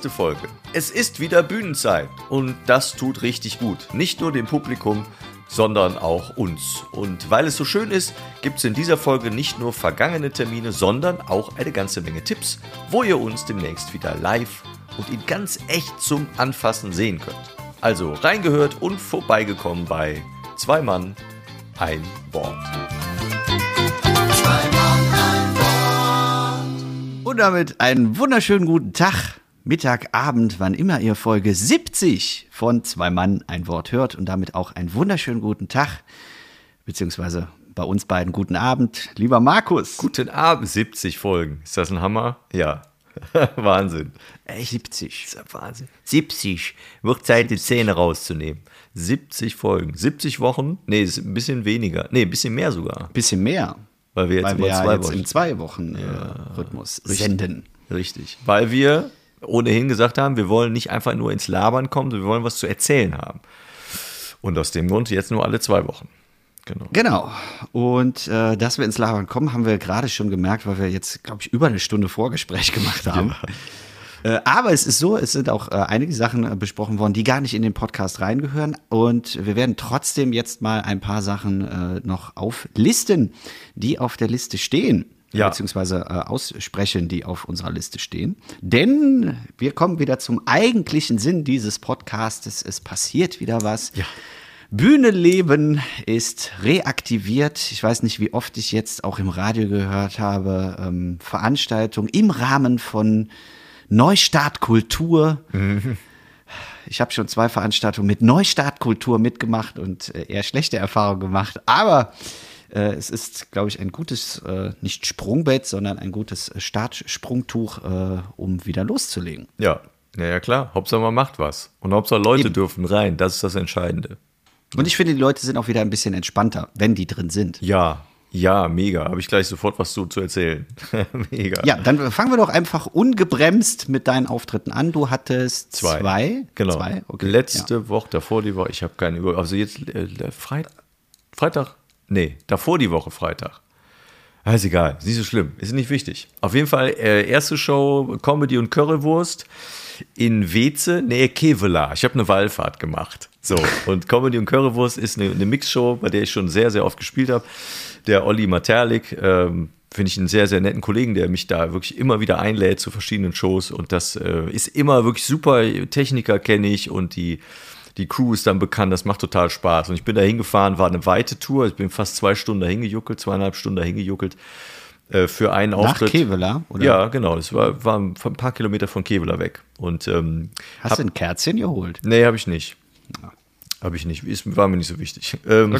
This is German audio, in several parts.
nächste Folge. Es ist wieder Bühnenzeit und das tut richtig gut. Nicht nur dem Publikum, sondern auch uns. Und weil es so schön ist, gibt es in dieser Folge nicht nur vergangene Termine, sondern auch eine ganze Menge Tipps, wo ihr uns demnächst wieder live und in ganz echt zum Anfassen sehen könnt. Also reingehört und vorbeigekommen bei Zwei Mann, ein Wort. Und damit einen wunderschönen guten Tag, Mittag, Abend, wann immer ihr Folge 70 von Zwei Mann ein Wort hört und damit auch einen wunderschönen guten Tag, beziehungsweise bei uns beiden guten Abend, lieber Markus. Guten Abend, 70 Folgen. Ist das ein Hammer? Ja. Wahnsinn. Echt? 70. Das ist ja Wahnsinn. 70. Wird Zeit, die Zähne rauszunehmen. 70 Folgen. 70 Wochen? Nee, ist ein bisschen weniger. Nee, ein bisschen mehr sogar. Bisschen mehr. Weil wir jetzt Weil wir ja zwei jetzt Wochen. im Zwei-Wochen-Rhythmus senden. Richtig. Weil wir ohnehin gesagt haben, wir wollen nicht einfach nur ins Labern kommen, sondern wir wollen was zu erzählen haben. Und aus dem Grund jetzt nur alle zwei Wochen. Genau. Genau. Und äh, dass wir ins Labern kommen, haben wir gerade schon gemerkt, weil wir jetzt, glaube ich, über eine Stunde Vorgespräch gemacht haben. Äh, aber es ist so, es sind auch äh, einige Sachen äh, besprochen worden, die gar nicht in den Podcast reingehören. Und wir werden trotzdem jetzt mal ein paar Sachen noch auflisten, die auf der Liste stehen. Ja. Beziehungsweise äh, aussprechen, die auf unserer Liste stehen. Denn wir kommen wieder zum eigentlichen Sinn dieses Podcastes. Es passiert wieder was. Ja. Bühnenleben ist reaktiviert. Ich weiß nicht, wie oft ich jetzt auch im Radio gehört habe. Ähm, Veranstaltungen im Rahmen von Neustartkultur. Ich habe schon zwei Veranstaltungen mit Neustartkultur mitgemacht und äh, eher schlechte Erfahrungen gemacht. Aber äh, es ist, glaube ich, ein gutes, äh, nicht Sprungbett, sondern ein gutes Startsprungtuch, äh, um wieder loszulegen. Ja. Ja, ja, klar. Hauptsache man macht was. Und Hauptsache Leute Eben. dürfen rein. Das ist das Entscheidende. Und ich finde, die Leute sind auch wieder ein bisschen entspannter, wenn die drin sind. Ja. Ja, mega. Habe ich gleich sofort was zu, zu erzählen. mega. Ja, dann fangen wir doch einfach ungebremst mit deinen Auftritten an. Du hattest zwei. Zwei. Genau. Zwei? Okay. Letzte Ja. Woche, davor die Woche, ich habe keine Über. Also jetzt äh, Freitag. Freitag? Nee, davor die Woche Freitag. Ah, Ist egal, ist nicht so schlimm, ist nicht wichtig. Auf jeden Fall, äh, erste Show Comedy und Currywurst in Weze, nähe Kevela. Ich habe eine Wallfahrt gemacht. So, und Comedy und Currywurst ist eine, eine Mixshow, bei der ich schon sehr, sehr oft gespielt habe. Der Olli Materlik, ähm, finde ich einen sehr, sehr netten Kollegen, der mich da wirklich immer wieder einlädt zu verschiedenen Shows. Und das äh, ist immer wirklich super. Techniker kenne ich und die, die Crew ist dann bekannt. Das macht total Spaß. Und ich bin da hingefahren, war eine weite Tour. Ich bin fast zwei Stunden dahin gejuckelt, zweieinhalb Stunden dahin gejuckelt äh, für einen Nach Auftritt. Kevela? Oder? Ja, genau. Das war, war ein paar Kilometer von Kevela weg. Und ähm, Hast du ein Kerzchen geholt? Nee, habe ich nicht. Habe ich nicht. Ist, war mir nicht so wichtig. Ähm,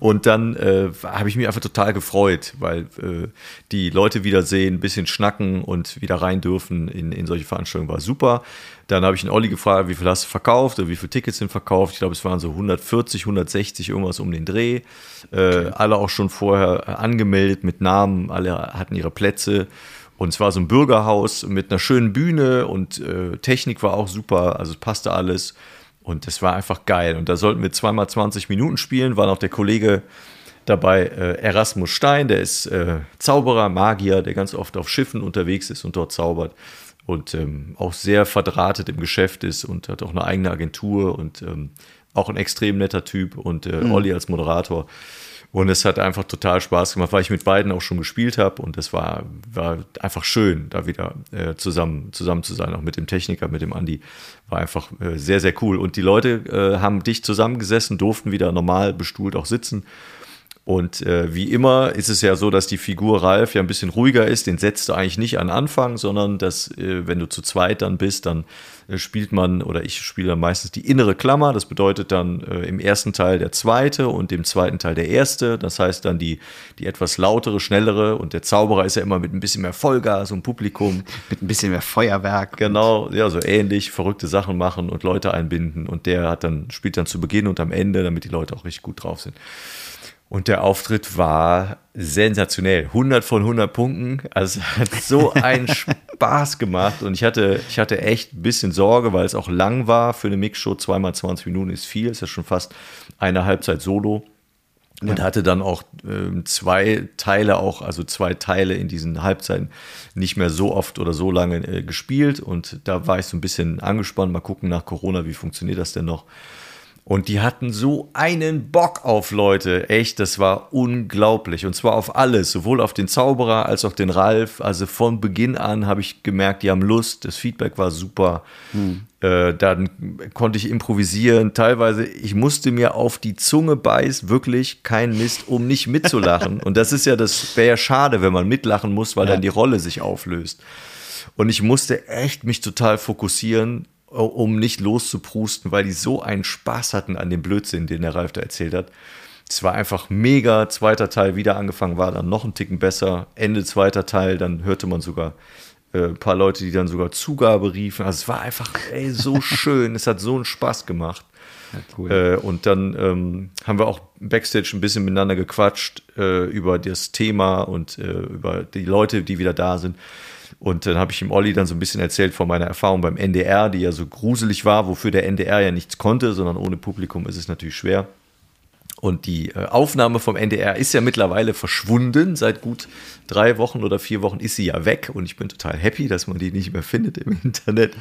Und dann äh, habe ich mich einfach total gefreut, weil äh, die Leute wiedersehen, ein bisschen schnacken und wieder rein dürfen in, in solche Veranstaltungen war super. Dann habe ich den Olli gefragt, wie viel hast du verkauft oder wie viele Tickets sind verkauft. Ich glaube, es waren so 140, 160, irgendwas um den Dreh. Äh, Alle auch schon vorher äh, angemeldet mit Namen, alle hatten ihre Plätze. Und es war so ein Bürgerhaus mit einer schönen Bühne und äh, Technik war auch super, also es passte alles. Und das war einfach geil. Und da sollten wir zweimal 20 Minuten spielen, war noch der Kollege dabei, äh, Erasmus Stein, der ist äh, Zauberer, Magier, der ganz oft auf Schiffen unterwegs ist und dort zaubert. Und ähm, auch sehr verdrahtet im Geschäft ist und hat auch eine eigene Agentur und ähm, auch ein extrem netter Typ und äh, Olli als Moderator. Und es hat einfach total Spaß gemacht, weil ich mit beiden auch schon gespielt habe und es war, war einfach schön, da wieder äh, zusammen, zusammen zu sein, auch mit dem Techniker, mit dem Andi. War einfach äh, sehr, sehr cool. Und die Leute äh, haben dicht zusammengesessen, durften wieder normal bestuhlt auch sitzen. Und äh, wie immer ist es ja so, dass die Figur Ralf ja ein bisschen ruhiger ist. Den setzt du eigentlich nicht an Anfang, sondern dass, äh, wenn du zu zweit dann bist, dann äh, spielt man oder ich spiele dann meistens die innere Klammer. Das bedeutet dann äh, im ersten Teil der zweite und im zweiten Teil der erste. Das heißt dann die, die etwas lautere, schnellere und der Zauberer ist ja immer mit ein bisschen mehr Vollgas und Publikum. Mit ein bisschen mehr Feuerwerk. Genau, ja, so ähnlich, verrückte Sachen machen und Leute einbinden. Und der hat dann, spielt dann zu Beginn und am Ende, damit die Leute auch richtig gut drauf sind. Und der Auftritt war sensationell. 100 von 100 Punkten. Also es hat so einen Spaß gemacht. Und ich hatte, ich hatte echt ein bisschen Sorge, weil es auch lang war. Für eine Mixshow zweimal 20 Minuten ist viel. Ist ja schon fast eine Halbzeit Solo. Und hatte dann auch äh, zwei Teile auch, also zwei Teile in diesen Halbzeiten nicht mehr so oft oder so lange äh, gespielt. Und da war ich so ein bisschen angespannt. Mal gucken nach Corona, wie funktioniert das denn noch? Und die hatten so einen Bock auf Leute. Echt, das war unglaublich. Und zwar auf alles, sowohl auf den Zauberer als auch den Ralf. Also von Beginn an habe ich gemerkt, die haben Lust. Das Feedback war super. Hm. Äh, dann konnte ich improvisieren. Teilweise, ich musste mir auf die Zunge beißen, wirklich kein Mist, um nicht mitzulachen. Und das ist ja, das wäre ja schade, wenn man mitlachen muss, weil ja. dann die Rolle sich auflöst. Und ich musste echt mich total fokussieren um nicht loszuprusten, weil die so einen Spaß hatten an dem Blödsinn, den der Ralf da erzählt hat. Es war einfach mega. Zweiter Teil wieder angefangen, war dann noch ein Ticken besser. Ende zweiter Teil, dann hörte man sogar äh, ein paar Leute, die dann sogar Zugabe riefen. Also es war einfach ey, so schön. es hat so einen Spaß gemacht. Ja, cool. äh, und dann ähm, haben wir auch backstage ein bisschen miteinander gequatscht äh, über das Thema und äh, über die Leute, die wieder da sind. Und dann habe ich ihm Olli dann so ein bisschen erzählt von meiner Erfahrung beim NDR, die ja so gruselig war, wofür der NDR ja nichts konnte, sondern ohne Publikum ist es natürlich schwer. Und die äh, Aufnahme vom NDR ist ja mittlerweile verschwunden. Seit gut drei Wochen oder vier Wochen ist sie ja weg. Und ich bin total happy, dass man die nicht mehr findet im Internet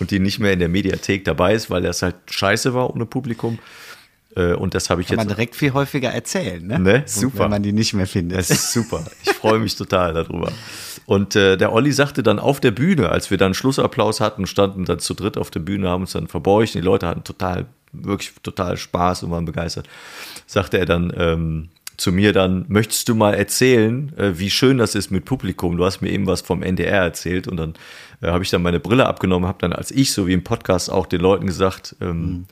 und die nicht mehr in der Mediathek dabei ist, weil das halt scheiße war ohne Publikum. Äh, und das habe ich Kann jetzt. man direkt viel häufiger erzählen, ne? ne? Super. Wenn man die nicht mehr findet. Das ist super. Ich freue mich total darüber. Und äh, der Olli sagte dann auf der Bühne, als wir dann Schlussapplaus hatten, standen dann zu dritt auf der Bühne, haben uns dann verbeugt. Die Leute hatten total, wirklich total Spaß und waren begeistert. Sagte er dann ähm, zu mir dann, möchtest du mal erzählen, äh, wie schön das ist mit Publikum? Du hast mir eben was vom NDR erzählt und dann äh, habe ich dann meine Brille abgenommen, habe dann als ich, so wie im Podcast, auch den Leuten gesagt, ähm, mhm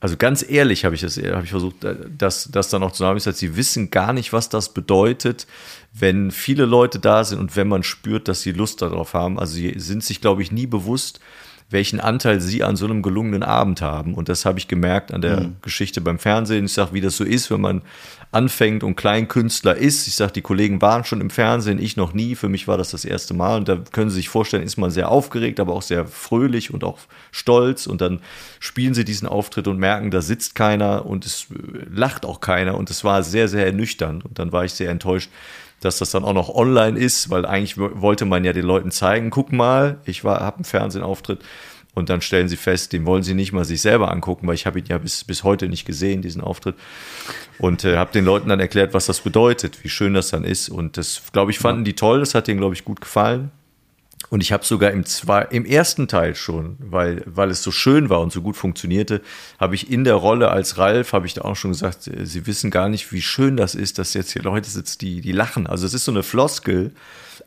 also ganz ehrlich habe ich das, habe ich versucht, äh, das, das dann auch zu sagen. Ich gesagt, sie wissen gar nicht, was das bedeutet, wenn viele Leute da sind und wenn man spürt, dass sie Lust darauf haben. Also sie sind sich, glaube ich, nie bewusst, welchen Anteil sie an so einem gelungenen Abend haben. Und das habe ich gemerkt an der mhm. Geschichte beim Fernsehen. Ich sage, wie das so ist, wenn man anfängt und Kleinkünstler ist. Ich sage, die Kollegen waren schon im Fernsehen, ich noch nie. Für mich war das das erste Mal. Und da können Sie sich vorstellen, ist man sehr aufgeregt, aber auch sehr fröhlich und auch stolz. Und dann spielen Sie diesen Auftritt und merken, da sitzt keiner und es äh, lacht auch keiner. Und es war sehr, sehr ernüchternd. Und dann war ich sehr enttäuscht, dass das dann auch noch online ist, weil eigentlich wollte man ja den Leuten zeigen, guck mal, ich habe einen Fernsehauftritt und dann stellen sie fest, den wollen sie nicht mal sich selber angucken, weil ich habe ihn ja bis, bis heute nicht gesehen, diesen Auftritt. Und äh, habe den Leuten dann erklärt, was das bedeutet, wie schön das dann ist. Und das, glaube ich, fanden die toll, das hat denen, glaube ich, gut gefallen. Und ich habe sogar im, zwei, im ersten Teil schon, weil, weil es so schön war und so gut funktionierte, habe ich in der Rolle als Ralf, habe ich da auch schon gesagt, äh, sie wissen gar nicht, wie schön das ist, dass jetzt hier Leute sitzen, die, die lachen. Also es ist so eine Floskel,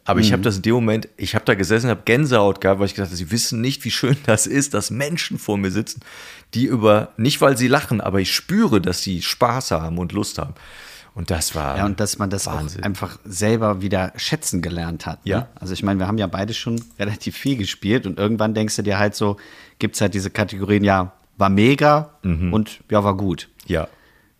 aber mhm. ich habe das in dem Moment, ich habe da gesessen, habe Gänsehaut gehabt, weil ich gesagt habe, sie wissen nicht, wie schön das ist, dass Menschen vor mir sitzen, die über, nicht weil sie lachen, aber ich spüre, dass sie Spaß haben und Lust haben. Und das war. Ja, und dass man das Wahnsinn. auch einfach selber wieder schätzen gelernt hat. Ne? Ja. Also ich meine, wir haben ja beide schon relativ viel gespielt und irgendwann denkst du dir halt so, gibt es halt diese Kategorien, ja, war mega mhm. und ja, war gut. Ja.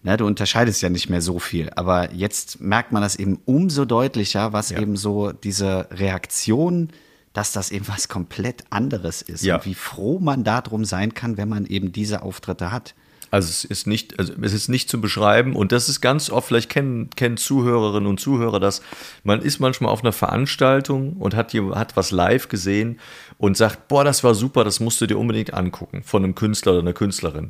Ne, du unterscheidest ja nicht mehr so viel. Aber jetzt merkt man das eben umso deutlicher, was ja. eben so diese Reaktion, dass das eben was komplett anderes ist. Ja. Und wie froh man darum sein kann, wenn man eben diese Auftritte hat. Also es ist nicht, also es ist nicht zu beschreiben und das ist ganz oft, vielleicht kennen, kennen Zuhörerinnen und Zuhörer das, man ist manchmal auf einer Veranstaltung und hat, hat was live gesehen und sagt, boah, das war super, das musst du dir unbedingt angucken von einem Künstler oder einer Künstlerin.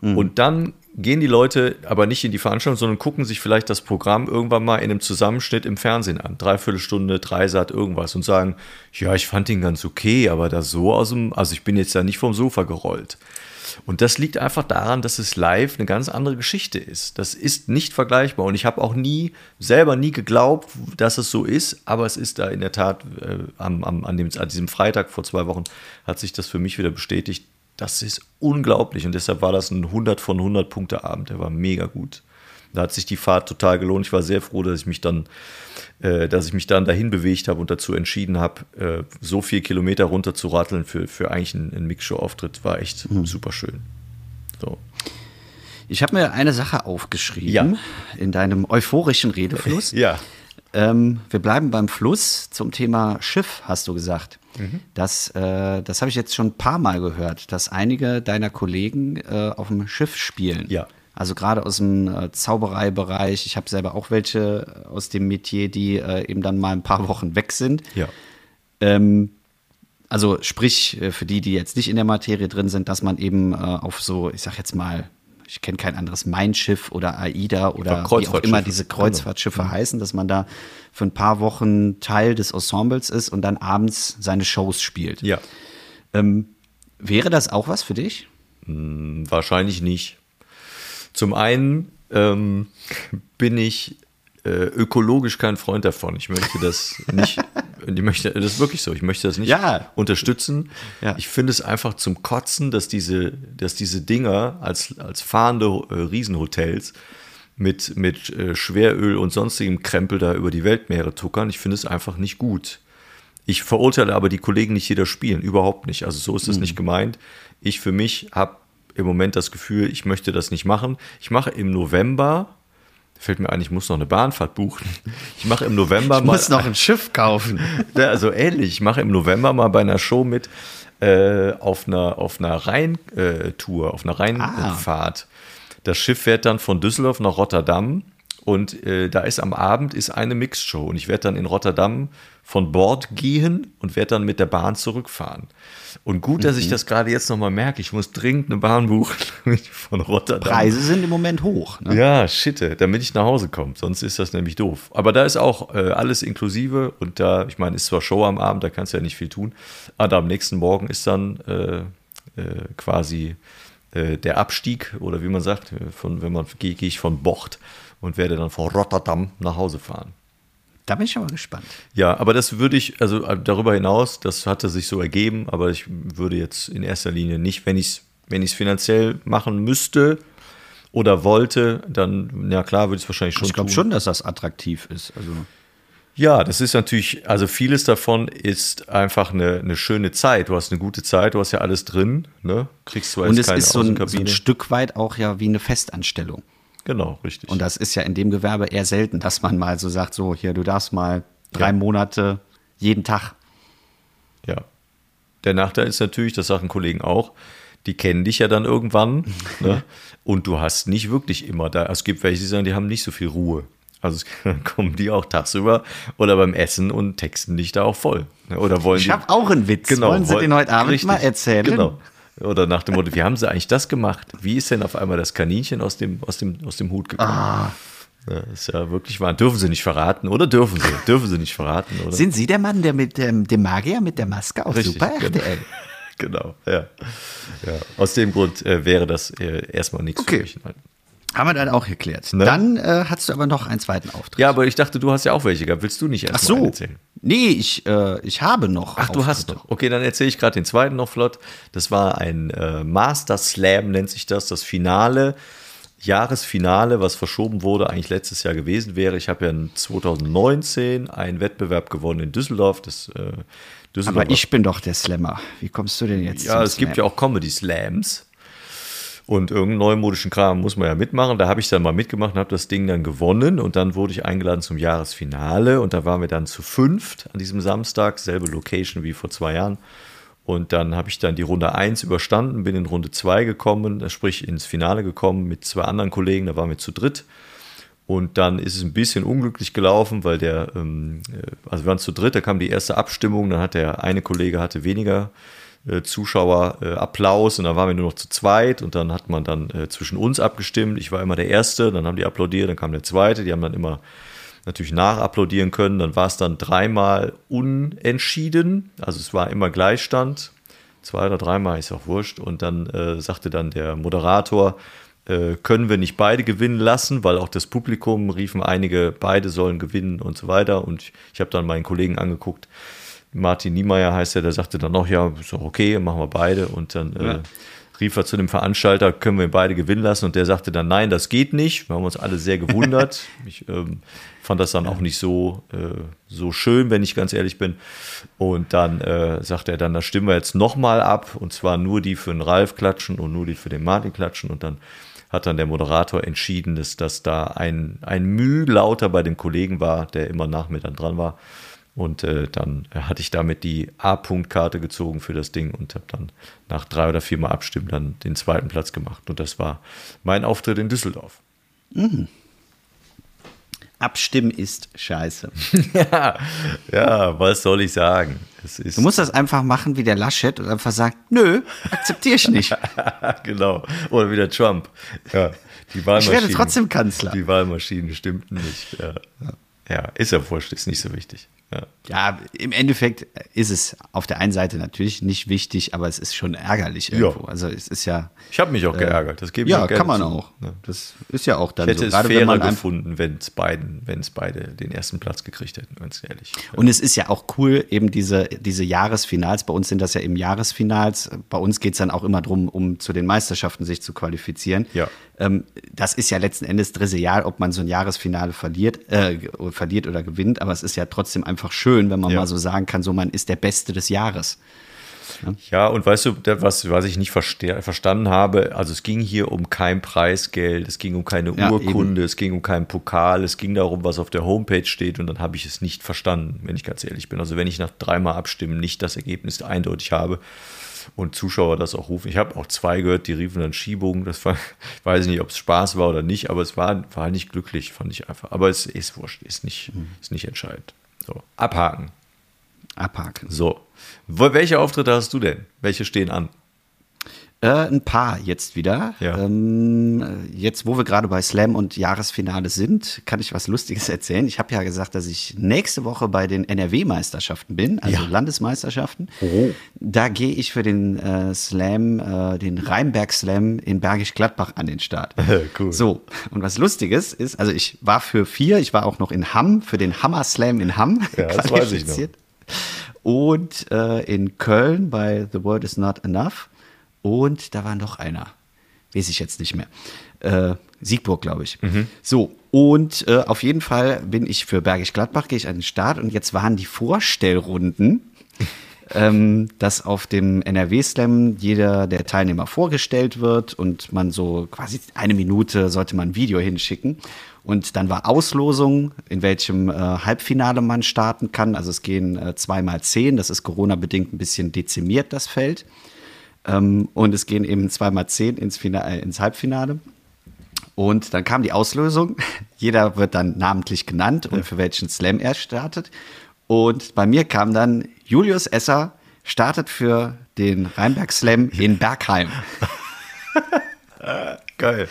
Mhm. Und dann gehen die Leute aber nicht in die Veranstaltung, sondern gucken sich vielleicht das Programm irgendwann mal in einem Zusammenschnitt im Fernsehen an. Dreiviertelstunde, Dreisat, irgendwas und sagen, ja, ich fand ihn ganz okay, aber da so aus dem, also ich bin jetzt ja nicht vom Sofa gerollt. Und das liegt einfach daran, dass es live eine ganz andere Geschichte ist. Das ist nicht vergleichbar. Und ich habe auch nie, selber nie geglaubt, dass es so ist, aber es ist da in der Tat äh, am, am, an, dem, an diesem Freitag vor zwei Wochen hat sich das für mich wieder bestätigt. Das ist unglaublich und deshalb war das ein 100 von 100 Punkte Abend. Der war mega gut. Da hat sich die Fahrt total gelohnt. Ich war sehr froh, dass ich mich dann, äh, dass ich mich dann dahin bewegt habe und dazu entschieden habe, äh, so viel Kilometer runter zu ratteln für, für eigentlich einen, einen Mixshow-Auftritt. War echt mhm. super schön. So. Ich habe mir eine Sache aufgeschrieben ja. in deinem euphorischen Redefluss. Ja. Ähm, wir bleiben beim Fluss zum Thema Schiff, hast du gesagt. Mhm. Das, äh, das habe ich jetzt schon ein paar Mal gehört, dass einige deiner Kollegen äh, auf dem Schiff spielen. Ja. Also gerade aus dem äh, Zaubereibereich. Ich habe selber auch welche aus dem Metier, die äh, eben dann mal ein paar Wochen weg sind. Ja. Ähm, also sprich, äh, für die, die jetzt nicht in der Materie drin sind, dass man eben äh, auf so, ich sag jetzt mal, ich kenne kein anderes Mein Schiff oder AIDA oder wie auch immer diese Kreuzfahrtschiffe genau. heißen, dass man da für ein paar Wochen Teil des Ensembles ist und dann abends seine Shows spielt. Ja. Ähm, wäre das auch was für dich? Hm, wahrscheinlich nicht. Zum einen ähm, bin ich äh, ökologisch kein Freund davon. Ich möchte das nicht, ich möchte, das ist wirklich so, ich möchte das nicht ja. unterstützen. Ja. Ich finde es einfach zum Kotzen, dass diese, dass diese Dinger als, als fahrende äh, Riesenhotels mit, mit äh, Schweröl und sonstigem Krempel da über die Weltmeere tuckern. Ich finde es einfach nicht gut. Ich verurteile aber die Kollegen nicht jeder spielen, überhaupt nicht. Also so ist es mhm. nicht gemeint. Ich für mich habe im Moment das Gefühl, ich möchte das nicht machen. Ich mache im November, fällt mir ein, ich muss noch eine Bahnfahrt buchen. Ich mache im November ich mal. muss noch ein Schiff kaufen. Also ähnlich. Ich mache im November mal bei einer Show mit äh, auf einer, auf einer Rheintour, auf einer Rheinfahrt. Ah. Das Schiff fährt dann von Düsseldorf nach Rotterdam und äh, da ist am Abend ist eine Mixshow und ich werde dann in Rotterdam von Bord gehen und werde dann mit der Bahn zurückfahren. Und gut, dass mhm. ich das gerade jetzt nochmal merke. Ich muss dringend eine Bahn buchen von Rotterdam. Preise sind im Moment hoch. Ne? Ja, shit, damit ich nach Hause komme. Sonst ist das nämlich doof. Aber da ist auch äh, alles inklusive und da, ich meine, ist zwar Show am Abend, da kannst du ja nicht viel tun. Aber am nächsten Morgen ist dann äh, äh, quasi äh, der Abstieg oder wie man sagt, äh, von, wenn man gehe geh ich von Bord und werde dann von Rotterdam nach Hause fahren. Da bin ich schon mal gespannt. Ja, aber das würde ich, also äh, darüber hinaus, das hatte sich so ergeben, aber ich würde jetzt in erster Linie nicht, wenn ich es wenn finanziell machen müsste oder wollte, dann, ja klar, würde ich es wahrscheinlich schon Ich glaube schon, dass das attraktiv ist. Also. Ja, das ist natürlich, also vieles davon ist einfach eine, eine schöne Zeit. Du hast eine gute Zeit, du hast ja alles drin, ne? Kriegst zwar Und es ist so ein, so ein Stück weit auch ja wie eine Festanstellung. Genau, richtig. Und das ist ja in dem Gewerbe eher selten, dass man mal so sagt, so hier, du darfst mal drei ja. Monate jeden Tag. Ja. Der Nachteil ist natürlich, das sagen Kollegen auch, die kennen dich ja dann irgendwann ne? und du hast nicht wirklich immer da. Es gibt welche, die sagen, die haben nicht so viel Ruhe. Also kommen die auch tagsüber oder beim Essen und texten dich da auch voll. Ne? Oder wollen ich habe auch einen Witz. Genau, wollen Sie den heute Abend richtig, mal erzählen? Genau. Oder nach dem Motto, wie haben sie eigentlich das gemacht? Wie ist denn auf einmal das Kaninchen aus dem, aus dem, aus dem Hut gekommen? Ah. Das ist ja wirklich wahr. Dürfen sie nicht verraten, oder dürfen sie? Dürfen sie nicht verraten, oder? Sind Sie der Mann, der mit dem, dem Magier mit der Maske auf Richtig, Super RTL? Genau, genau ja. ja. Aus dem Grund äh, wäre das äh, erstmal nichts okay. für mich. Nein. Haben wir dann auch geklärt. Ne? Dann äh, hast du aber noch einen zweiten Auftritt. Ja, aber ich dachte, du hast ja auch welche gehabt. Willst du nicht erst Ach so. erzählen? Nee, ich, äh, ich habe noch. Ach, Auftritte. du hast noch. Okay, dann erzähle ich gerade den zweiten noch flott. Das war ein äh, Master Slam, nennt sich das, das Finale. Jahresfinale, was verschoben wurde, eigentlich letztes Jahr gewesen wäre. Ich habe ja in 2019 einen Wettbewerb gewonnen in Düsseldorf. Das, äh, Düsseldorf Aber ich bin doch der Slammer. Wie kommst du denn jetzt? Ja, es Slam? gibt ja auch Comedy Slams. Und irgendeinen neumodischen Kram muss man ja mitmachen. Da habe ich dann mal mitgemacht und habe das Ding dann gewonnen. Und dann wurde ich eingeladen zum Jahresfinale. Und da waren wir dann zu fünft an diesem Samstag, selbe Location wie vor zwei Jahren. Und dann habe ich dann die Runde 1 überstanden, bin in Runde 2 gekommen, sprich ins Finale gekommen mit zwei anderen Kollegen, da waren wir zu dritt. Und dann ist es ein bisschen unglücklich gelaufen, weil der, ähm, äh, also wir waren zu dritt, da kam die erste Abstimmung, dann hat der eine Kollege hatte weniger äh, Zuschauer äh, Applaus und dann waren wir nur noch zu zweit und dann hat man dann äh, zwischen uns abgestimmt. Ich war immer der Erste, dann haben die applaudiert, dann kam der Zweite, die haben dann immer natürlich nachapplaudieren können. Dann war es dann dreimal unentschieden, also es war immer Gleichstand. Zwei oder dreimal ist auch wurscht. Und dann äh, sagte dann der Moderator, äh, können wir nicht beide gewinnen lassen, weil auch das Publikum riefen einige, beide sollen gewinnen und so weiter. Und ich habe dann meinen Kollegen angeguckt, Martin Niemeyer heißt er, der sagte dann noch, ja, ist doch okay, machen wir beide. Und dann äh, ja. äh, rief er zu dem Veranstalter, können wir beide gewinnen lassen? Und der sagte dann, nein, das geht nicht. Wir haben uns alle sehr gewundert. ich ähm, fand das dann auch nicht so, äh, so schön, wenn ich ganz ehrlich bin. Und dann äh, sagte er dann, da stimmen wir jetzt nochmal ab. Und zwar nur die für den Ralf klatschen und nur die für den Martin klatschen. Und dann hat dann der Moderator entschieden, dass, dass da ein, ein Müh lauter bei dem Kollegen war, der immer nach mir dann dran war. Und äh, dann hatte ich damit die A-Punkt-Karte gezogen für das Ding und habe dann nach drei oder vier Mal Abstimmen dann den zweiten Platz gemacht. Und das war mein Auftritt in Düsseldorf. Mhm. Abstimmen ist scheiße. ja, ja, was soll ich sagen? du musst das einfach machen wie der Laschet und einfach sagen, nö, akzeptiere ich nicht. genau. Oder wie der Trump. Ja, die Wahlmaschinen, ich werde trotzdem Kanzler. Die Wahlmaschinen stimmten nicht. Ja, ja ist ja wurscht, ist nicht so wichtig. Ja. ja. im Endeffekt ist es auf der einen Seite natürlich nicht wichtig, aber es ist schon ärgerlich irgendwo. Ja. Also es ist ja. Ich habe mich auch äh, geärgert. Das gebe ich Ja, kann man zu. auch. Das ist ja auch dann ich hätte so. Gerade es fairer gefunden, wenn es beiden, wenn es beide den ersten Platz gekriegt hätten, ganz ehrlich. Und es ist ja auch cool, eben diese, diese Jahresfinals. Bei uns sind das ja eben Jahresfinals. Bei uns geht es dann auch immer darum, um zu den Meisterschaften sich zu qualifizieren. Ja. Ähm, das ist ja letzten Endes trivial, ob man so ein Jahresfinale verliert, äh, verliert oder gewinnt, aber es ist ja trotzdem einfach schön, wenn man ja. mal so sagen kann, so man ist der Beste des Jahres. Ja, ja und weißt du, was, was ich nicht verstanden habe, also es ging hier um kein Preisgeld, es ging um keine ja, Urkunde, eben. es ging um keinen Pokal, es ging darum, was auf der Homepage steht und dann habe ich es nicht verstanden, wenn ich ganz ehrlich bin. Also wenn ich nach dreimal abstimmen nicht das Ergebnis eindeutig habe, und Zuschauer das auch rufen. Ich habe auch zwei gehört, die riefen dann Schiebung. Das war, ich weiß nicht, ob es Spaß war oder nicht, aber es war, war nicht glücklich, fand ich einfach. Aber es ist wurscht, ist nicht, mhm. ist nicht entscheidend. So, abhaken. Abhaken. So. Welche Auftritte hast du denn? Welche stehen an? Äh, ein paar jetzt wieder. Ja. Ähm, jetzt, wo wir gerade bei Slam und Jahresfinale sind, kann ich was Lustiges erzählen. Ich habe ja gesagt, dass ich nächste Woche bei den NRW-Meisterschaften bin, also ja. Landesmeisterschaften. Oh. Da gehe ich für den äh, Slam, äh, den Rheinberg Slam in Bergisch Gladbach an den Start. cool. So, und was Lustiges ist, also ich war für vier, ich war auch noch in Hamm, für den Hammer Slam in Hamm. Ja, das weiß ich noch. Und äh, in Köln bei The World is Not Enough. Und da war noch einer. Weiß ich jetzt nicht mehr. Äh, Siegburg, glaube ich. Mhm. So, und äh, auf jeden Fall bin ich für Bergisch Gladbach, gehe ich an den Start und jetzt waren die Vorstellrunden, ähm, dass auf dem NRW-Slam jeder der Teilnehmer vorgestellt wird und man so quasi eine Minute sollte man ein Video hinschicken. Und dann war Auslosung, in welchem äh, Halbfinale man starten kann. Also es gehen äh, zweimal zehn, das ist Corona-bedingt ein bisschen dezimiert, das Feld. Ähm, und es gehen eben zweimal zehn ins, Finale, äh, ins Halbfinale. Und dann kam die Auslösung. Jeder wird dann namentlich genannt und für welchen Slam er startet. Und bei mir kam dann Julius Esser, startet für den Rheinberg Slam in Bergheim. Geil.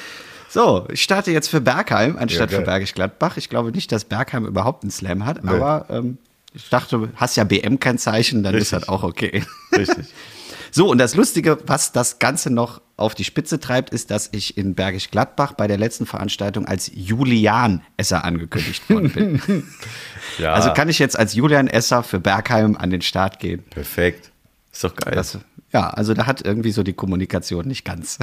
So, ich starte jetzt für Bergheim anstatt ja, für Bergisch Gladbach. Ich glaube nicht, dass Bergheim überhaupt einen Slam hat, nee. aber ähm, ich dachte, du hast ja BM-Kennzeichen, dann Richtig. ist das auch okay. Richtig. So, und das Lustige, was das Ganze noch auf die Spitze treibt, ist, dass ich in Bergisch Gladbach bei der letzten Veranstaltung als Julian Esser angekündigt worden bin. ja. Also kann ich jetzt als Julian Esser für Bergheim an den Start gehen. Perfekt. Ist doch geil. Das, ja, also da hat irgendwie so die Kommunikation nicht ganz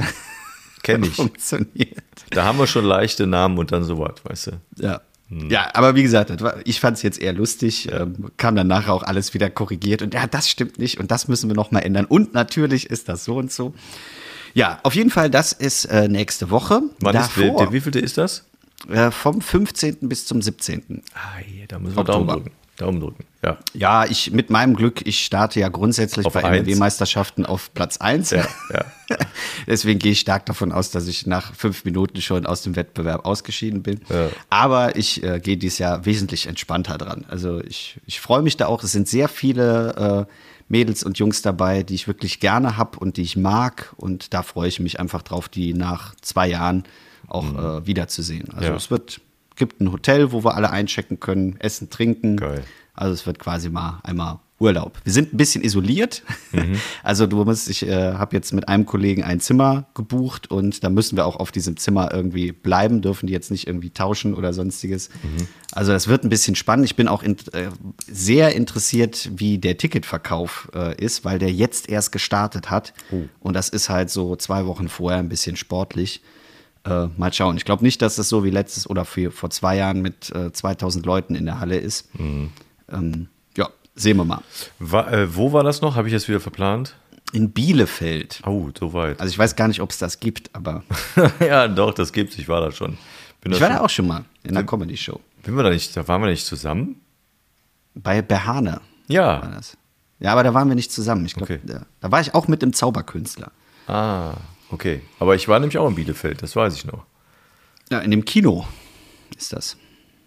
Kenn ich. funktioniert. Da haben wir schon leichte Namen und dann so was, weißt du? Ja. Hm. Ja, aber wie gesagt, ich fand es jetzt eher lustig, ähm, kam dann nachher auch alles wieder korrigiert und ja, das stimmt nicht und das müssen wir nochmal ändern und natürlich ist das so und so. Ja, auf jeden Fall, das ist äh, nächste Woche. Wann Davor, ist, der, wievielte ist das? Äh, vom 15. bis zum 17. Ah, je, da müssen wir Daumen drücken. Daumen drücken. Ja. Ja, ich mit meinem Glück, ich starte ja grundsätzlich auf bei NRW-Meisterschaften auf Platz 1. Ja, ja. Deswegen gehe ich stark davon aus, dass ich nach fünf Minuten schon aus dem Wettbewerb ausgeschieden bin. Ja. Aber ich äh, gehe dieses Jahr wesentlich entspannter dran. Also ich, ich freue mich da auch. Es sind sehr viele äh, Mädels und Jungs dabei, die ich wirklich gerne habe und die ich mag. Und da freue ich mich einfach drauf, die nach zwei Jahren auch mhm. äh, wiederzusehen. Also ja. es wird gibt ein Hotel, wo wir alle einchecken können, essen, trinken. Geil. Also es wird quasi mal einmal Urlaub. Wir sind ein bisschen isoliert. Mhm. Also du musst, ich äh, habe jetzt mit einem Kollegen ein Zimmer gebucht und da müssen wir auch auf diesem Zimmer irgendwie bleiben, dürfen die jetzt nicht irgendwie tauschen oder sonstiges. Mhm. Also das wird ein bisschen spannend. Ich bin auch in, äh, sehr interessiert, wie der Ticketverkauf äh, ist, weil der jetzt erst gestartet hat. Oh. Und das ist halt so zwei Wochen vorher ein bisschen sportlich. Äh, mal schauen. Ich glaube nicht, dass es so wie letztes oder für, vor zwei Jahren mit äh, 2000 Leuten in der Halle ist. Mhm. Ähm, ja, sehen wir mal. War, äh, wo war das noch? Habe ich jetzt wieder verplant? In Bielefeld. Oh, so weit. Also ich weiß gar nicht, ob es das gibt, aber. ja, doch, das gibt's. Ich war da schon. Bin ich war schon, da auch schon mal in einer Comedy-Show. da nicht, da waren wir nicht zusammen? Bei Behane. Ja. War das. Ja, aber da waren wir nicht zusammen. Ich glaube, Okay. da, da war ich auch mit dem Zauberkünstler. Ah, okay. Aber ich war nämlich auch in Bielefeld, das weiß ich noch. Ja, in dem Kino ist das.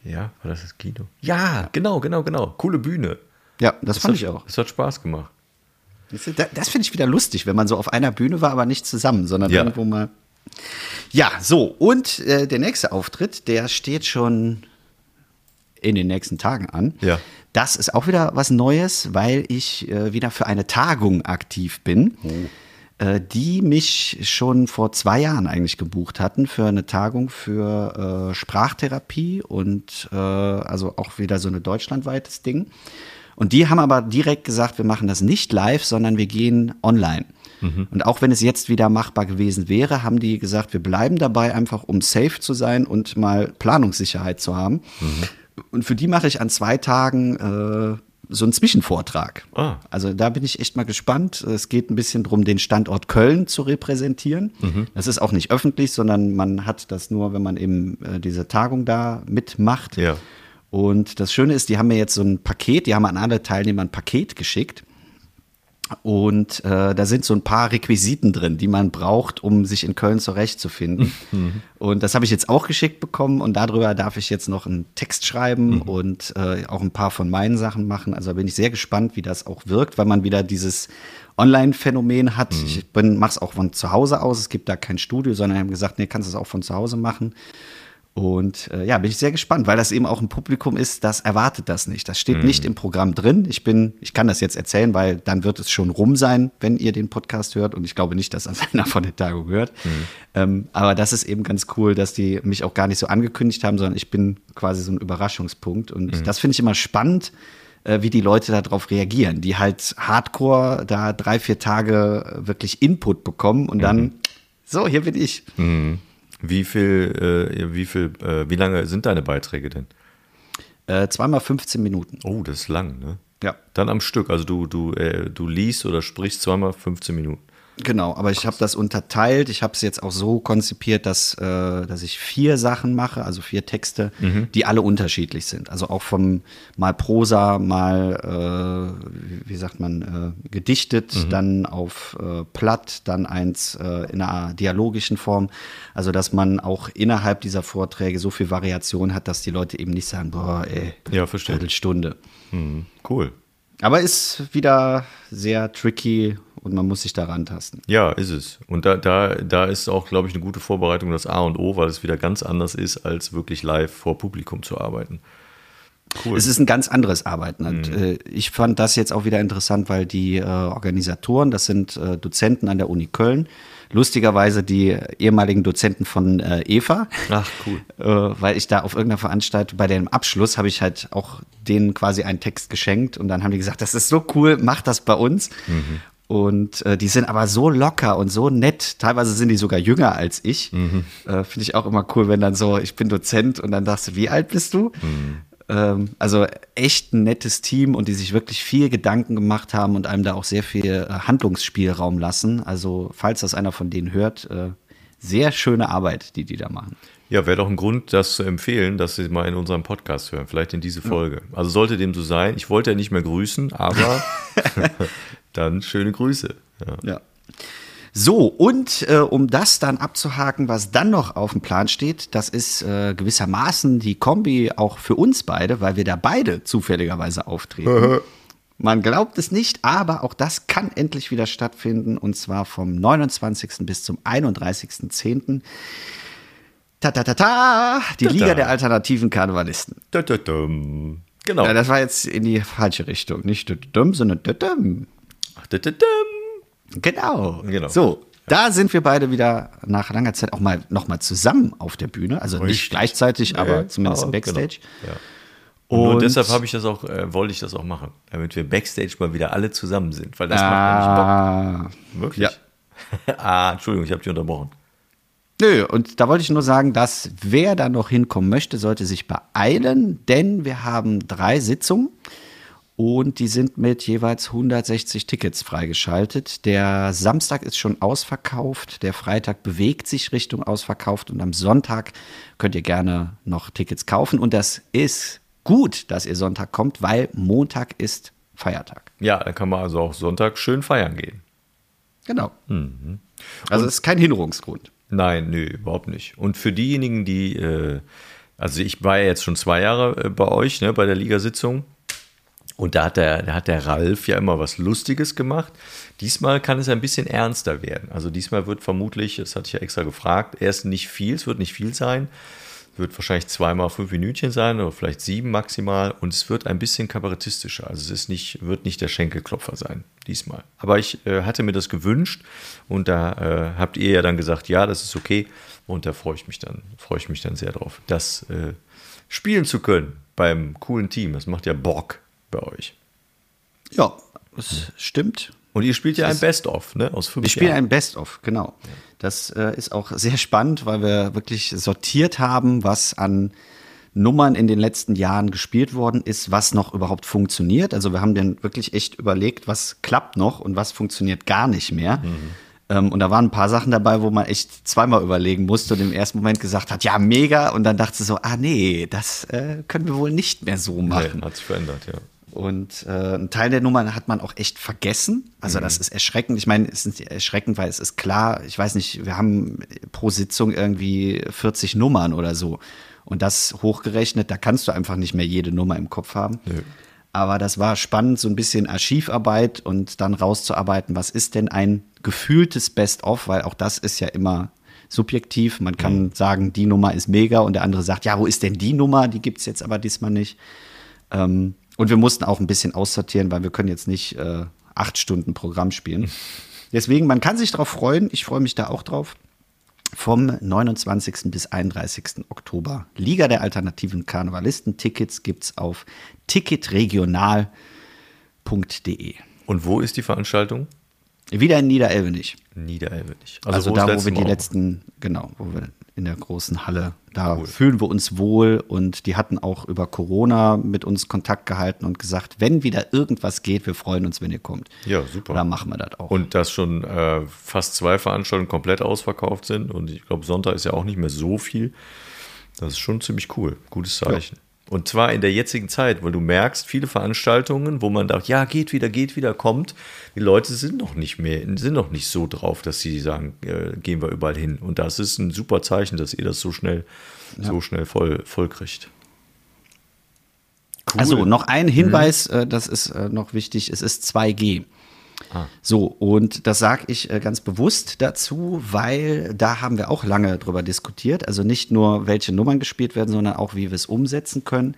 Ja, war das das Kino? Ja, genau, genau, genau. Coole Bühne. Ja, das, fand hat, ich auch. Das hat Spaß gemacht. Das, das, das finde ich wieder lustig, wenn man so auf einer Bühne war, aber nicht zusammen, sondern Ja. irgendwo mal. Ja, so, und äh, der nächste Auftritt, der steht schon in den nächsten Tagen an. Ja. Das ist auch wieder was Neues, weil ich äh, wieder für eine Tagung aktiv bin, äh, die mich schon vor zwei Jahren eigentlich gebucht hatten für eine Tagung für äh, Sprachtherapie und äh, also auch wieder so ein deutschlandweites Ding. Und die haben aber direkt gesagt, wir machen das nicht live, sondern wir gehen online. Und auch wenn es jetzt wieder machbar gewesen wäre, haben die gesagt, wir bleiben dabei, einfach um safe zu sein und mal Planungssicherheit zu haben. Und für die mache ich an zwei Tagen äh, so einen Zwischenvortrag. Ah. Also da bin ich echt mal gespannt. Es geht ein bisschen darum, den Standort Köln zu repräsentieren. Das ist auch nicht öffentlich, sondern man hat das nur, wenn man eben äh, diese Tagung da mitmacht. Ja. Und das Schöne ist, die haben mir jetzt so ein Paket, die haben an alle Teilnehmer ein Paket geschickt. Und äh, da sind so ein paar Requisiten drin, die man braucht, um sich in Köln zurechtzufinden. Und das habe ich jetzt auch geschickt bekommen und darüber darf ich jetzt noch einen Text schreiben und äh, auch ein paar von meinen Sachen machen. Also bin ich sehr gespannt, wie das auch wirkt, weil man wieder dieses Online-Phänomen hat. Ich bin mache es auch von zu Hause aus. Es gibt da kein Studio, sondern haben gesagt, nee, kannst du es auch von zu Hause machen. Und äh, ja, bin ich sehr gespannt, weil das eben auch ein Publikum ist, das erwartet das nicht. Das steht nicht im Programm drin. Ich bin, ich kann das jetzt erzählen, weil dann wird es schon rum sein, wenn ihr den Podcast hört. Und ich glaube nicht, dass das einer von der Tagung hört. Ähm, aber das ist eben ganz cool, dass die mich auch gar nicht so angekündigt haben, sondern ich bin quasi so ein Überraschungspunkt. Und das finde ich immer spannend, äh, wie die Leute darauf reagieren, die halt hardcore da drei, vier Tage wirklich Input bekommen und dann, so, hier bin ich. Wie viel, äh, wie viel, äh, wie lange sind deine Beiträge denn? Äh, zweimal 15 Minuten. Oh, das ist lang, ne? Ja. Dann am Stück. Also du, du, äh, du liest oder sprichst zweimal 15 Minuten. Genau, aber ich habe das unterteilt. Ich habe es jetzt auch so konzipiert, dass, äh, dass ich vier Sachen mache, also vier Texte, die alle unterschiedlich sind. Also auch vom mal Prosa, mal, äh, wie, sagt man, äh, gedichtet, dann auf äh, Platt, dann eins äh, in einer dialogischen Form. Also dass man auch innerhalb dieser Vorträge so viel Variation hat, dass die Leute eben nicht sagen, boah, ey, Ja, verstehe. Viertelstunde. Mhm. Cool. Aber ist wieder sehr tricky und man muss sich da rantasten. Ja, ist es. Und da, da, da ist auch, glaube ich, eine gute Vorbereitung das A und O, weil es wieder ganz anders ist, als wirklich live vor Publikum zu arbeiten. Cool. Es ist ein ganz anderes Arbeiten. Und, äh, ich fand das jetzt auch wieder interessant, weil die äh, Organisatoren, das sind äh, Dozenten an der Uni Köln, lustigerweise die ehemaligen Dozenten von äh, EVA. Ach, cool. Äh, weil ich da auf irgendeiner Veranstaltung, bei dem Abschluss habe ich halt auch denen quasi einen Text geschenkt und dann haben die gesagt, das ist so cool, mach das bei uns. Und äh, die sind aber so locker und so nett. Teilweise sind die sogar jünger als ich. Äh, Finde ich auch immer cool, wenn dann so, ich bin Dozent und dann sagst du, wie alt bist du? Ähm, also echt ein nettes Team und die sich wirklich viel Gedanken gemacht haben und einem da auch sehr viel äh, Handlungsspielraum lassen. Also falls das einer von denen hört, äh, sehr schöne Arbeit, die die da machen. Ja, wäre doch ein Grund, das zu empfehlen, dass Sie mal in unserem Podcast hören, vielleicht in diese Folge. Also sollte dem so sein. Ich wollte ja nicht mehr grüßen, aber dann schöne Grüße. Ja. Ja. So, und äh, um das dann abzuhaken, was dann noch auf dem Plan steht, das ist äh, gewissermaßen die Kombi auch für uns beide, weil wir da beide zufälligerweise auftreten. Man glaubt es nicht, aber auch das kann endlich wieder stattfinden und zwar vom 29. bis zum 31.10. Ta ta ta ta, die. Liga der alternativen Karnevalisten. Genau. Ja, das war jetzt in die falsche Richtung. Nicht dumm, sondern dumm. Genau. Genau. So, da sind wir beide wieder nach langer Zeit auch mal noch mal zusammen auf der Bühne. Also nicht Richtig. gleichzeitig, aber zumindest aber Backstage. Genau. Ja. Und, Und- deshalb habe ich das auch, äh, wollte ich das auch machen, damit wir Backstage mal wieder alle zusammen sind, weil das Ah, macht nämlich Bock. Wirklich? ah, Entschuldigung, ich habe dich unterbrochen. Nö, und da wollte ich nur sagen, dass wer da noch hinkommen möchte, sollte sich beeilen, denn wir haben drei Sitzungen und die sind mit jeweils 160 Tickets freigeschaltet. Der Samstag ist schon ausverkauft, der Freitag bewegt sich Richtung ausverkauft und am Sonntag könnt ihr gerne noch Tickets kaufen und das ist gut, dass ihr Sonntag kommt, weil Montag ist Feiertag. Ja, dann kann man also auch Sonntag schön feiern gehen. Genau. Mhm. Also es ist kein Hinderungsgrund. Nein, nö, überhaupt nicht. Und für diejenigen, die, äh, also ich war ja jetzt schon zwei Jahre äh, bei euch, ne, bei der Ligasitzung. Und da hat, der, da hat der Ralf ja immer was Lustiges gemacht. Diesmal kann es ein bisschen ernster werden. Also diesmal wird vermutlich, das hatte ich ja extra gefragt, erst nicht viel, es wird nicht viel sein. Wird wahrscheinlich zweimal fünf Minütchen sein oder vielleicht sieben maximal. Und es wird ein bisschen kabarettistischer. Also es ist nicht, wird nicht der Schenkelklopfer sein, diesmal. Aber ich äh, hatte mir das gewünscht und da äh, habt ihr ja dann gesagt, ja, das ist okay. Und da freue ich mich dann, freue ich mich dann sehr drauf, das äh, spielen zu können beim coolen Team. Das macht ja Bock bei euch. Ja, das stimmt. Und ihr spielt ja ein Best-of, ne? Aus fünf Wir spielen Jahren. ein Best-of, genau. Das äh, ist auch sehr spannend, weil wir wirklich sortiert haben, was an Nummern in den letzten Jahren gespielt worden ist, was noch überhaupt funktioniert. Also wir haben dann wirklich echt überlegt, was klappt noch und was funktioniert gar nicht mehr. Mhm. Ähm, und da waren ein paar Sachen dabei, wo man echt zweimal überlegen musste und im ersten Moment gesagt hat, ja, mega. Und dann dachte so, ah nee, das äh, können wir wohl nicht mehr so machen. Nee, hat sich verändert, ja. Und äh, ein Teil der Nummern hat man auch echt vergessen. Also mhm. das ist erschreckend. Ich meine, es ist erschreckend, weil es ist klar, ich weiß nicht, wir haben pro Sitzung irgendwie 40 Nummern oder so. Und das hochgerechnet, da kannst du einfach nicht mehr jede Nummer im Kopf haben. Nö. Aber das war spannend, so ein bisschen Archivarbeit und dann rauszuarbeiten, was ist denn ein gefühltes Best-of, weil auch das ist ja immer subjektiv. Man kann mhm. sagen, die Nummer ist mega und der andere sagt, ja, wo ist denn die Nummer? Die gibt es jetzt aber diesmal nicht. Ähm, und wir mussten auch ein bisschen aussortieren, weil wir können jetzt nicht äh, acht Stunden Programm spielen. Deswegen, man kann sich darauf freuen. Ich freue mich da auch drauf. Vom 29. bis 31. Oktober. Liga der alternativen Karnevalisten. Tickets gibt es auf ticketregional.de. Und wo ist die Veranstaltung? Wieder in Niederelvenich. Niederelvenich. Also, also da, wo wir die letzten, genau, wo wir in der großen Halle. Da cool. fühlen wir uns wohl und die hatten auch über Corona mit uns Kontakt gehalten und gesagt, wenn wieder irgendwas geht, wir freuen uns, wenn ihr kommt. Ja, super. Dann machen wir das auch. Und dass schon äh, fast zwei Veranstaltungen komplett ausverkauft sind und ich glaube, Sonntag ist ja auch nicht mehr so viel. Das ist schon ziemlich cool. Gutes Zeichen. Ja. Und zwar in der jetzigen Zeit, weil du merkst, viele Veranstaltungen, wo man sagt, ja, geht wieder, geht wieder, kommt, die Leute sind noch nicht mehr, sind noch nicht so drauf, dass sie sagen, äh, gehen wir überall hin. Und das ist ein super Zeichen, dass ihr das so schnell, ja. so schnell voll, voll kriegt. Cool. Also noch ein Hinweis, mhm. äh, das ist äh, noch wichtig, es ist 2G. Ah. So, und das sage ich äh, ganz bewusst dazu, weil da haben wir auch lange drüber diskutiert. Also nicht nur, welche Nummern gespielt werden, sondern auch, wie wir es umsetzen können.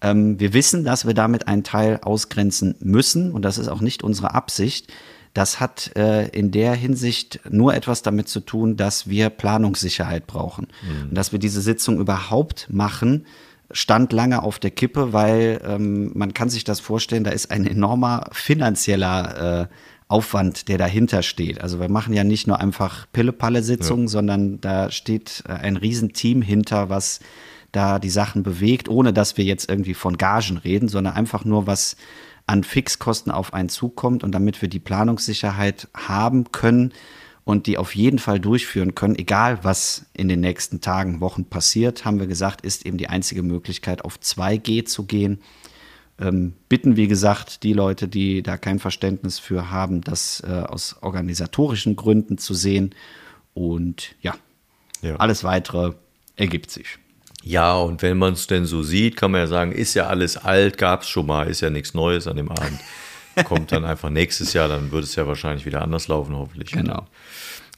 Ähm, wir wissen, dass wir damit einen Teil ausgrenzen müssen und das ist auch nicht unsere Absicht. Das hat äh, in der Hinsicht nur etwas damit zu tun, dass wir Planungssicherheit brauchen. Mhm. Und dass wir diese Sitzung überhaupt machen, stand lange auf der Kippe, weil ähm, man kann sich das vorstellen, da ist ein enormer finanzieller äh, Aufwand, der dahinter steht. Also wir machen ja nicht nur einfach Pille-Palle-Sitzungen, ja. sondern da steht äh, ein Riesenteam hinter, was da die Sachen bewegt, ohne dass wir jetzt irgendwie von Gagen reden, sondern einfach nur, was an Fixkosten auf einen zukommt und damit wir die Planungssicherheit haben können, und die auf jeden Fall durchführen können, egal was in den nächsten Tagen, Wochen passiert, haben wir gesagt, ist eben die einzige Möglichkeit, auf 2G zu gehen. Ähm, bitten, wie gesagt, die Leute, die da kein Verständnis für haben, das äh, aus organisatorischen Gründen zu sehen. Und ja, ja. alles weitere ergibt sich. Ja, und wenn man es denn so sieht, kann man ja sagen, ist ja alles alt, gab es schon mal, ist ja nichts Neues an dem Abend. Kommt dann einfach nächstes Jahr, dann wird es ja wahrscheinlich wieder anders laufen, hoffentlich. Genau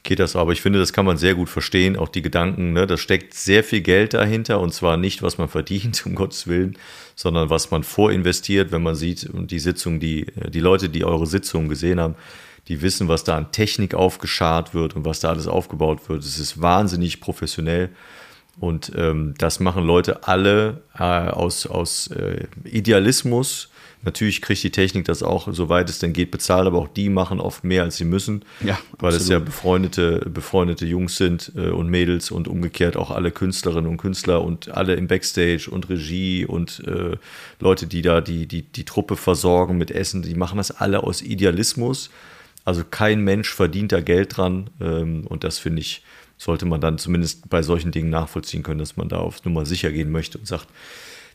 geht das. Aber ich finde, das kann man sehr gut verstehen, auch die Gedanken, ne? da steckt sehr viel Geld dahinter und zwar nicht, was man verdient, um Gottes Willen, sondern was man vorinvestiert, wenn man sieht und die Sitzung, die, die Leute, die eure Sitzungen gesehen haben, die wissen, was da an Technik aufgeschart wird und was da alles aufgebaut wird. Es ist wahnsinnig professionell. Und ähm, das machen Leute alle äh, aus, aus äh, Idealismus, Natürlich kriegt die Technik das auch, soweit es denn geht, bezahlt, aber auch die machen oft mehr, als sie müssen. Ja, weil absolut. es ja befreundete, befreundete Jungs sind äh, und Mädels und umgekehrt auch alle Künstlerinnen und Künstler und alle im Backstage und Regie und äh, Leute, die da die, die, die Truppe versorgen mit Essen, die machen das alle aus Idealismus. Also kein Mensch verdient da Geld dran ähm, und das finde ich, sollte man dann zumindest bei solchen Dingen nachvollziehen können, dass man da auf Nummer sicher gehen möchte und sagt,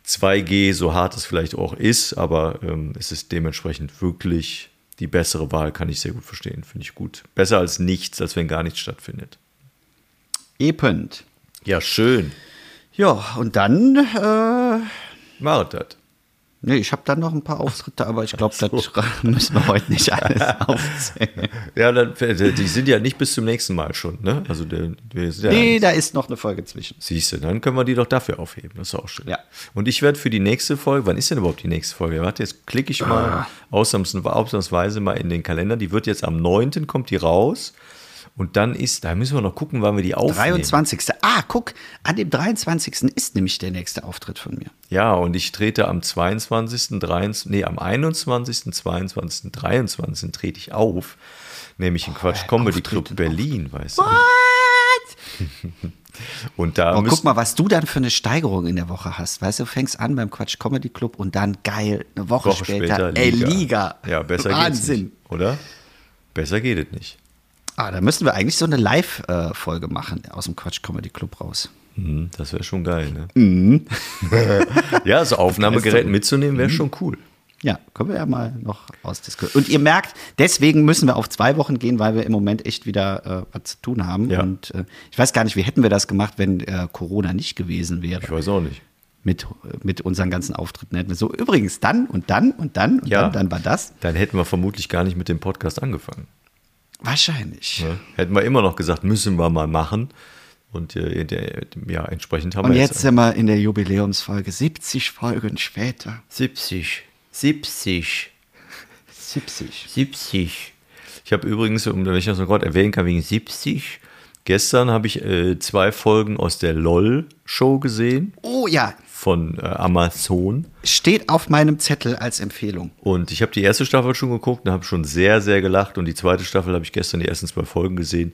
2G, so hart es vielleicht auch ist, aber ähm, es ist dementsprechend wirklich die bessere Wahl, kann ich sehr gut verstehen, finde ich gut. Besser als nichts, als wenn gar nichts stattfindet. Epend. Ja, schön. Ja, und dann, äh, Macht das. Nee, ich habe dann noch ein paar Auftritte, aber ich glaube, das müssen wir heute nicht alles aufzählen. Ja, dann, die sind ja nicht bis zum nächsten Mal schon, ne? Also, der, sind ja Nee, da ist noch eine Folge zwischen. Siehst du, dann können wir die doch dafür aufheben. Das ist auch schön. Ja. Und ich werde für die nächste Folge, wann ist denn überhaupt die nächste Folge? Warte, jetzt klicke ich mal ausnahms- ausnahmsweise mal in den Kalender. Die wird jetzt am 9. kommt die raus. Und dann ist, da müssen wir noch gucken, wann wir die aufnehmen. 23. Ah, guck, an dem 23. ist nämlich der nächste Auftritt von mir. Ja, und ich trete am 22., 23., nee, am 21., 22., 23. trete ich auf. Nämlich im Quatsch Comedy Club Berlin, weißt du. Und da Oh, guck mal, was du dann für eine Steigerung in der Woche hast. Weißt du, du fängst an beim Quatsch Comedy Club und dann geil, eine Woche, Woche später, ey, Liga. Ja, besser Wahnsinn. geht's nicht, oder? Besser geht es nicht. Ah, da müssen wir eigentlich so eine Live-Folge machen aus dem Quatsch Comedy Club raus. Mhm, das wäre schon geil, ne? ja, so Aufnahmegerät mitzunehmen wäre schon cool. Ja, können wir ja mal noch ausdiskutieren. Und ihr merkt, deswegen müssen wir auf zwei Wochen gehen, weil wir im Moment echt wieder äh, was zu tun haben. Ja. Und äh, ich weiß gar nicht, wie hätten wir das gemacht, wenn äh, Corona nicht gewesen wäre. Ich weiß auch nicht. Mit, mit unseren ganzen Auftritten hätten wir so, übrigens dann und dann und dann und Ja. dann, dann war das. Dann hätten wir vermutlich gar nicht mit dem Podcast angefangen. Wahrscheinlich. Ne? Hätten wir immer noch gesagt, müssen wir mal machen. Und äh, ja, entsprechend haben Und wir jetzt sind wir in der Jubiläumsfolge, 70 Folgen später. 70. 70. 70. 70. Ich habe übrigens, um wenn ich das noch gerade erwähnen kann, wegen 70. Gestern habe ich äh, zwei Folgen aus der LOL-Show gesehen Oh ja, von äh, Amazon. steht auf meinem Zettel als Empfehlung. Und ich habe die erste Staffel schon geguckt und habe schon sehr, sehr gelacht. Und die zweite Staffel habe ich gestern die ersten zwei Folgen gesehen.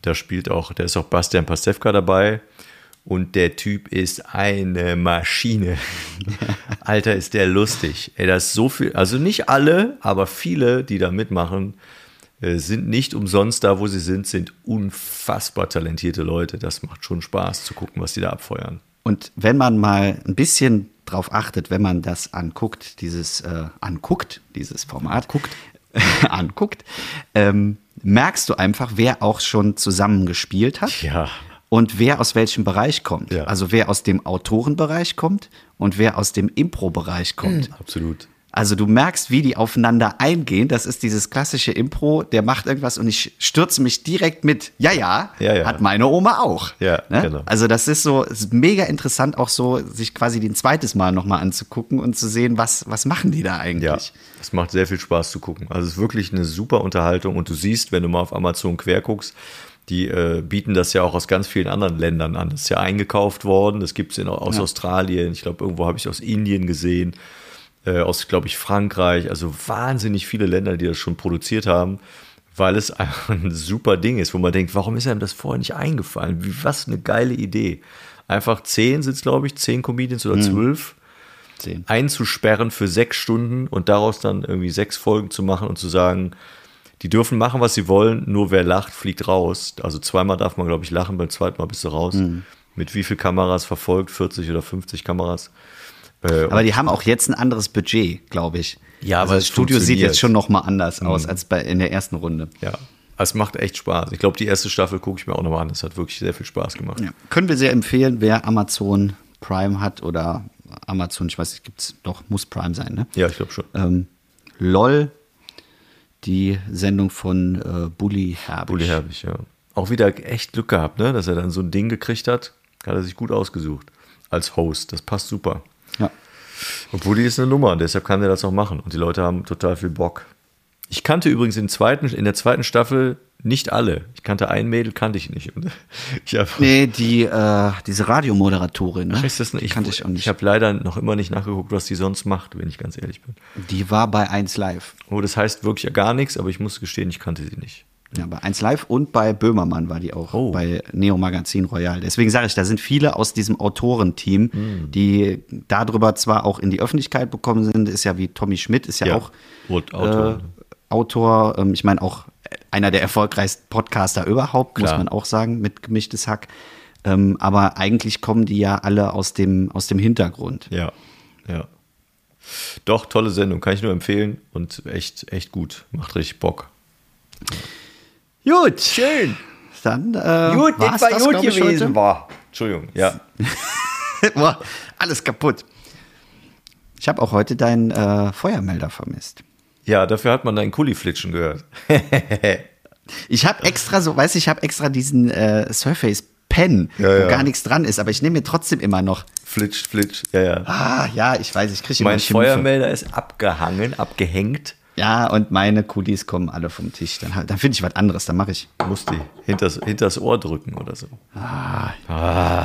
Da spielt auch, da ist auch Bastian Pastewka dabei. Und der Typ ist eine Maschine. Alter, ist der lustig. Ey, das ist so viel, also nicht alle, aber viele, die da mitmachen, äh, sind nicht umsonst da, wo sie sind, sind unfassbar talentierte Leute. Das macht schon Spaß zu gucken, was die da abfeuern. Und wenn man mal ein bisschen drauf achtet, wenn man das anguckt, dieses äh, anguckt, dieses Format, guckt, anguckt, ähm, merkst du einfach, wer auch schon zusammengespielt hat Ja. und wer aus welchem Bereich kommt. Ja. Also wer aus dem Autorenbereich kommt und wer aus dem Impro-Bereich kommt. Absolut. Also du merkst, wie die aufeinander eingehen. Das ist dieses klassische Impro, der macht irgendwas und ich stürze mich direkt mit. Ja, ja, Ja, ja. hat meine Oma auch. Ja, ne? genau. Also das ist so ist mega interessant, auch so sich quasi den zweites Mal nochmal anzugucken und zu sehen, was, was machen die da Ja, eigentlich. es macht sehr viel Spaß zu gucken. Also es ist wirklich eine super Unterhaltung und du siehst, wenn du mal auf Amazon quer guckst, die äh, bieten das ja auch aus ganz vielen anderen Ländern an. Das ist ja eingekauft worden, das gibt es aus Ja. Australien, ich glaube, irgendwo habe ich aus Indien gesehen, äh, aus, glaube ich, Frankreich. Also wahnsinnig viele Länder, die das schon produziert haben, weil es einfach ein super Ding ist, wo man denkt, warum ist einem das vorher nicht eingefallen? Wie, was eine geile Idee. Einfach zehn sind es, glaube ich, zehn Comedians oder zwölf Sehen. einzusperren für sechs Stunden und daraus dann irgendwie sechs Folgen zu machen und zu sagen, die dürfen machen, was sie wollen, nur wer lacht, fliegt raus. Also zweimal darf man, glaube ich, lachen, beim zweiten Mal bist du raus. Mhm. Mit wie viel Kameras verfolgt? 40 oder 50 Kameras. Äh, Aber die haben auch jetzt ein anderes Budget, glaube ich. Ja, also aber das Studio sieht jetzt schon nochmal anders aus als bei, in der ersten Runde. ja, es macht echt Spaß. Ich glaube, die erste Staffel gucke ich mir auch nochmal an. Das hat wirklich sehr viel Spaß gemacht. Ja. Können wir sehr empfehlen, wer Amazon Prime hat oder Amazon, ich weiß nicht, gibt es doch, muss Prime sein, ne? Ja, ich glaube schon. Ähm, LOL, die Sendung von äh, Bully Herbig. Bulli Herbig, ja. Auch wieder echt Glück gehabt, ne? dass er dann so ein Ding gekriegt hat. Hat er sich gut ausgesucht als Host. Das passt super. Und Bulli ist eine Nummer, deshalb kann er das auch machen. Und die Leute haben total viel Bock. Ich kannte übrigens in, zweiten, in der zweiten Staffel nicht alle. Ich kannte ein Mädel, kannte ich nicht. Ich hab, Nee, die, äh, diese Radiomoderatorin, ne? Ach, das nicht, kannte ich auch nicht. Ich habe leider noch immer nicht nachgeguckt, was die sonst macht, wenn ich ganz ehrlich bin. die war bei 1 Live. Oh, das heißt wirklich gar nichts, aber ich muss gestehen, ich kannte sie nicht. Ja, bei 1 Live und bei Böhmermann war die auch, Oh. bei Neo Magazin Royal. Deswegen sage ich, da sind viele aus diesem Autorenteam, Hm. die darüber zwar auch in die Öffentlichkeit bekommen sind, ist ja wie Tommy Schmidt, ist ja, Ja, auch Autor. Äh, Autor ähm, ich meine auch einer der erfolgreichsten Podcaster überhaupt, muss Klar. man auch sagen, mit gemischtes Hack. Ähm, aber eigentlich kommen die ja alle aus dem, aus dem Hintergrund. Ja. Ja. Doch, tolle Sendung, kann ich nur empfehlen und echt, echt gut. Macht richtig Bock. Gut. Schön. Dann äh, Gut, das war das, gut ich, gewesen. heute. War. Entschuldigung, ja. Boah, alles kaputt. Ich habe auch heute deinen äh, Feuermelder vermisst. Ja, dafür hat man deinen Kuli-Flitschen gehört. Ich habe extra so, weißt du, ich habe extra diesen äh, Surface Pen, Ja, wo ja. gar nichts dran ist, aber ich nehme mir trotzdem immer noch. Flitsch, flitsch, ja, ja. Ah, ja, ich weiß, ich kriege immer Mein Schimpfe. Feuermelder ist abgehangen, abgehängt. Ja, und meine Kulis kommen alle vom Tisch. Dann, dann finde ich was anderes, dann mache ich. Muss die hinters, hinters Ohr drücken oder so.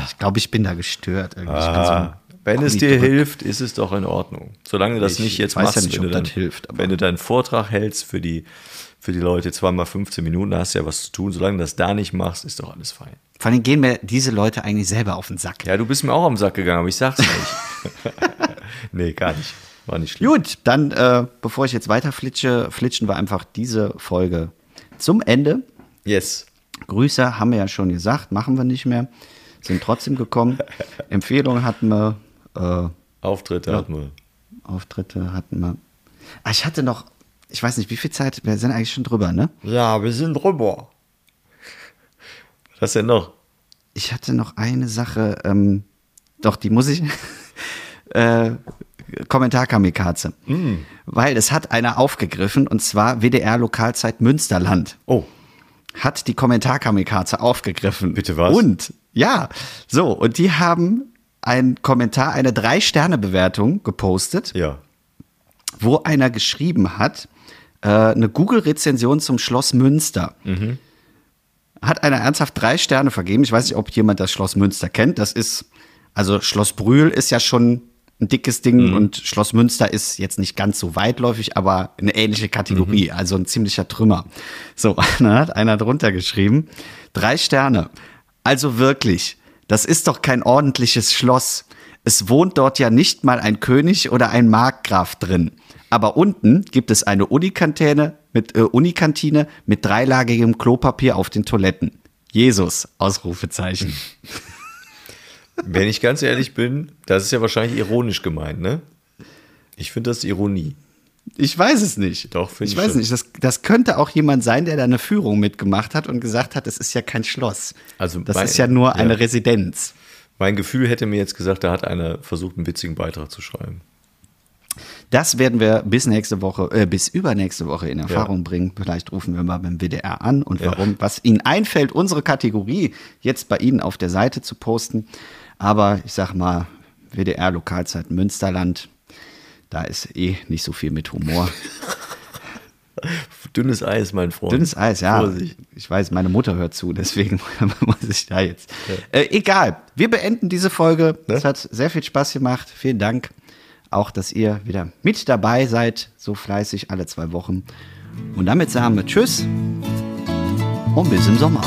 Ich glaube, ich bin da gestört. Irgendwie. Ich bin so Ah, wenn es dir Kuli-Drück. hilft, ist es doch in Ordnung. Solange du das Ich nicht jetzt weiß machst, ja nicht, wenn, ob du dann, das hilft, aber- wenn du deinen Vortrag hältst für die, für die Leute, zweimal 15 Minuten, da hast du ja was zu tun. Solange du das da nicht machst, ist doch alles fein. Vor allem gehen mir diese Leute eigentlich selber auf den Sack. Ja, du bist mir auch am Sack gegangen, aber ich sag's nicht. nee, gar nicht. War nicht schlimm. Gut, dann, äh, bevor ich jetzt weiter flitsche, flitschen wir einfach diese Folge zum Ende. Yes. Grüße haben wir ja schon gesagt, machen wir nicht mehr. Sind trotzdem gekommen. Empfehlungen hatten wir, äh, Auftritte hatten wir. Auftritte hatten wir. Ah, ich hatte noch, ich weiß nicht, wie viel Zeit, wir sind eigentlich schon drüber, ne? Ja, wir sind drüber. Was denn noch? Ich hatte noch eine Sache, ähm, doch, die muss ich. äh, Kommentar Kamikaze. Weil es hat einer aufgegriffen, und zwar WDR Lokalzeit Münsterland. Oh, Hat die Kommentar Kamikaze aufgegriffen. Bitte was? Und, ja, so, und die haben einen Kommentar, eine Drei-Sterne-Bewertung gepostet. ja. wo einer geschrieben hat, äh, eine Google-Rezension zum Schloss Münster. Hat einer ernsthaft drei Sterne vergeben. Ich weiß nicht, ob jemand das Schloss Münster kennt. Das ist, also Schloss Brühl ist ja schon ein dickes Ding und Schloss Münster ist jetzt nicht ganz so weitläufig, aber eine ähnliche Kategorie, also ein ziemlicher Trümmer. So, dann hat einer drunter geschrieben, drei Sterne. Also wirklich, das ist doch kein ordentliches Schloss. Es wohnt dort ja nicht mal ein König oder ein Markgraf drin. Aber unten gibt es eine Unikantine mit, äh, Unikantine mit dreilagigem Klopapier auf den Toiletten. Jesus, Ausrufezeichen. Wenn ich ganz ehrlich bin, das ist ja wahrscheinlich ironisch gemeint, ne? Ich finde das Ironie. Ich weiß es nicht. Doch, finde ich ich weiß schon. nicht. Das, das könnte auch jemand sein, der da eine Führung mitgemacht hat und gesagt hat, es ist ja kein Schloss. Also das mein- ist ja nur eine ja. Residenz. Mein Gefühl hätte mir jetzt gesagt, da hat einer versucht, einen witzigen Beitrag zu schreiben. Das werden wir bis nächste Woche, äh, bis übernächste Woche in Erfahrung bringen. Vielleicht rufen wir mal beim WDR an und warum, was Ihnen einfällt, unsere Kategorie jetzt bei Ihnen auf der Seite zu posten. Aber ich sag mal, WDR Lokalzeit Münsterland, da ist eh nicht so viel mit Humor. Dünnes Eis, mein Freund. Dünnes Eis, ja. Vorsicht. Ich weiß, meine Mutter hört zu, deswegen muss ich da jetzt. Äh, egal, wir beenden diese Folge. Ne? Es hat sehr viel Spaß gemacht. Vielen Dank. Auch, dass ihr wieder mit dabei seid, so fleißig alle zwei Wochen. Und damit sagen wir Tschüss und bis im Sommer.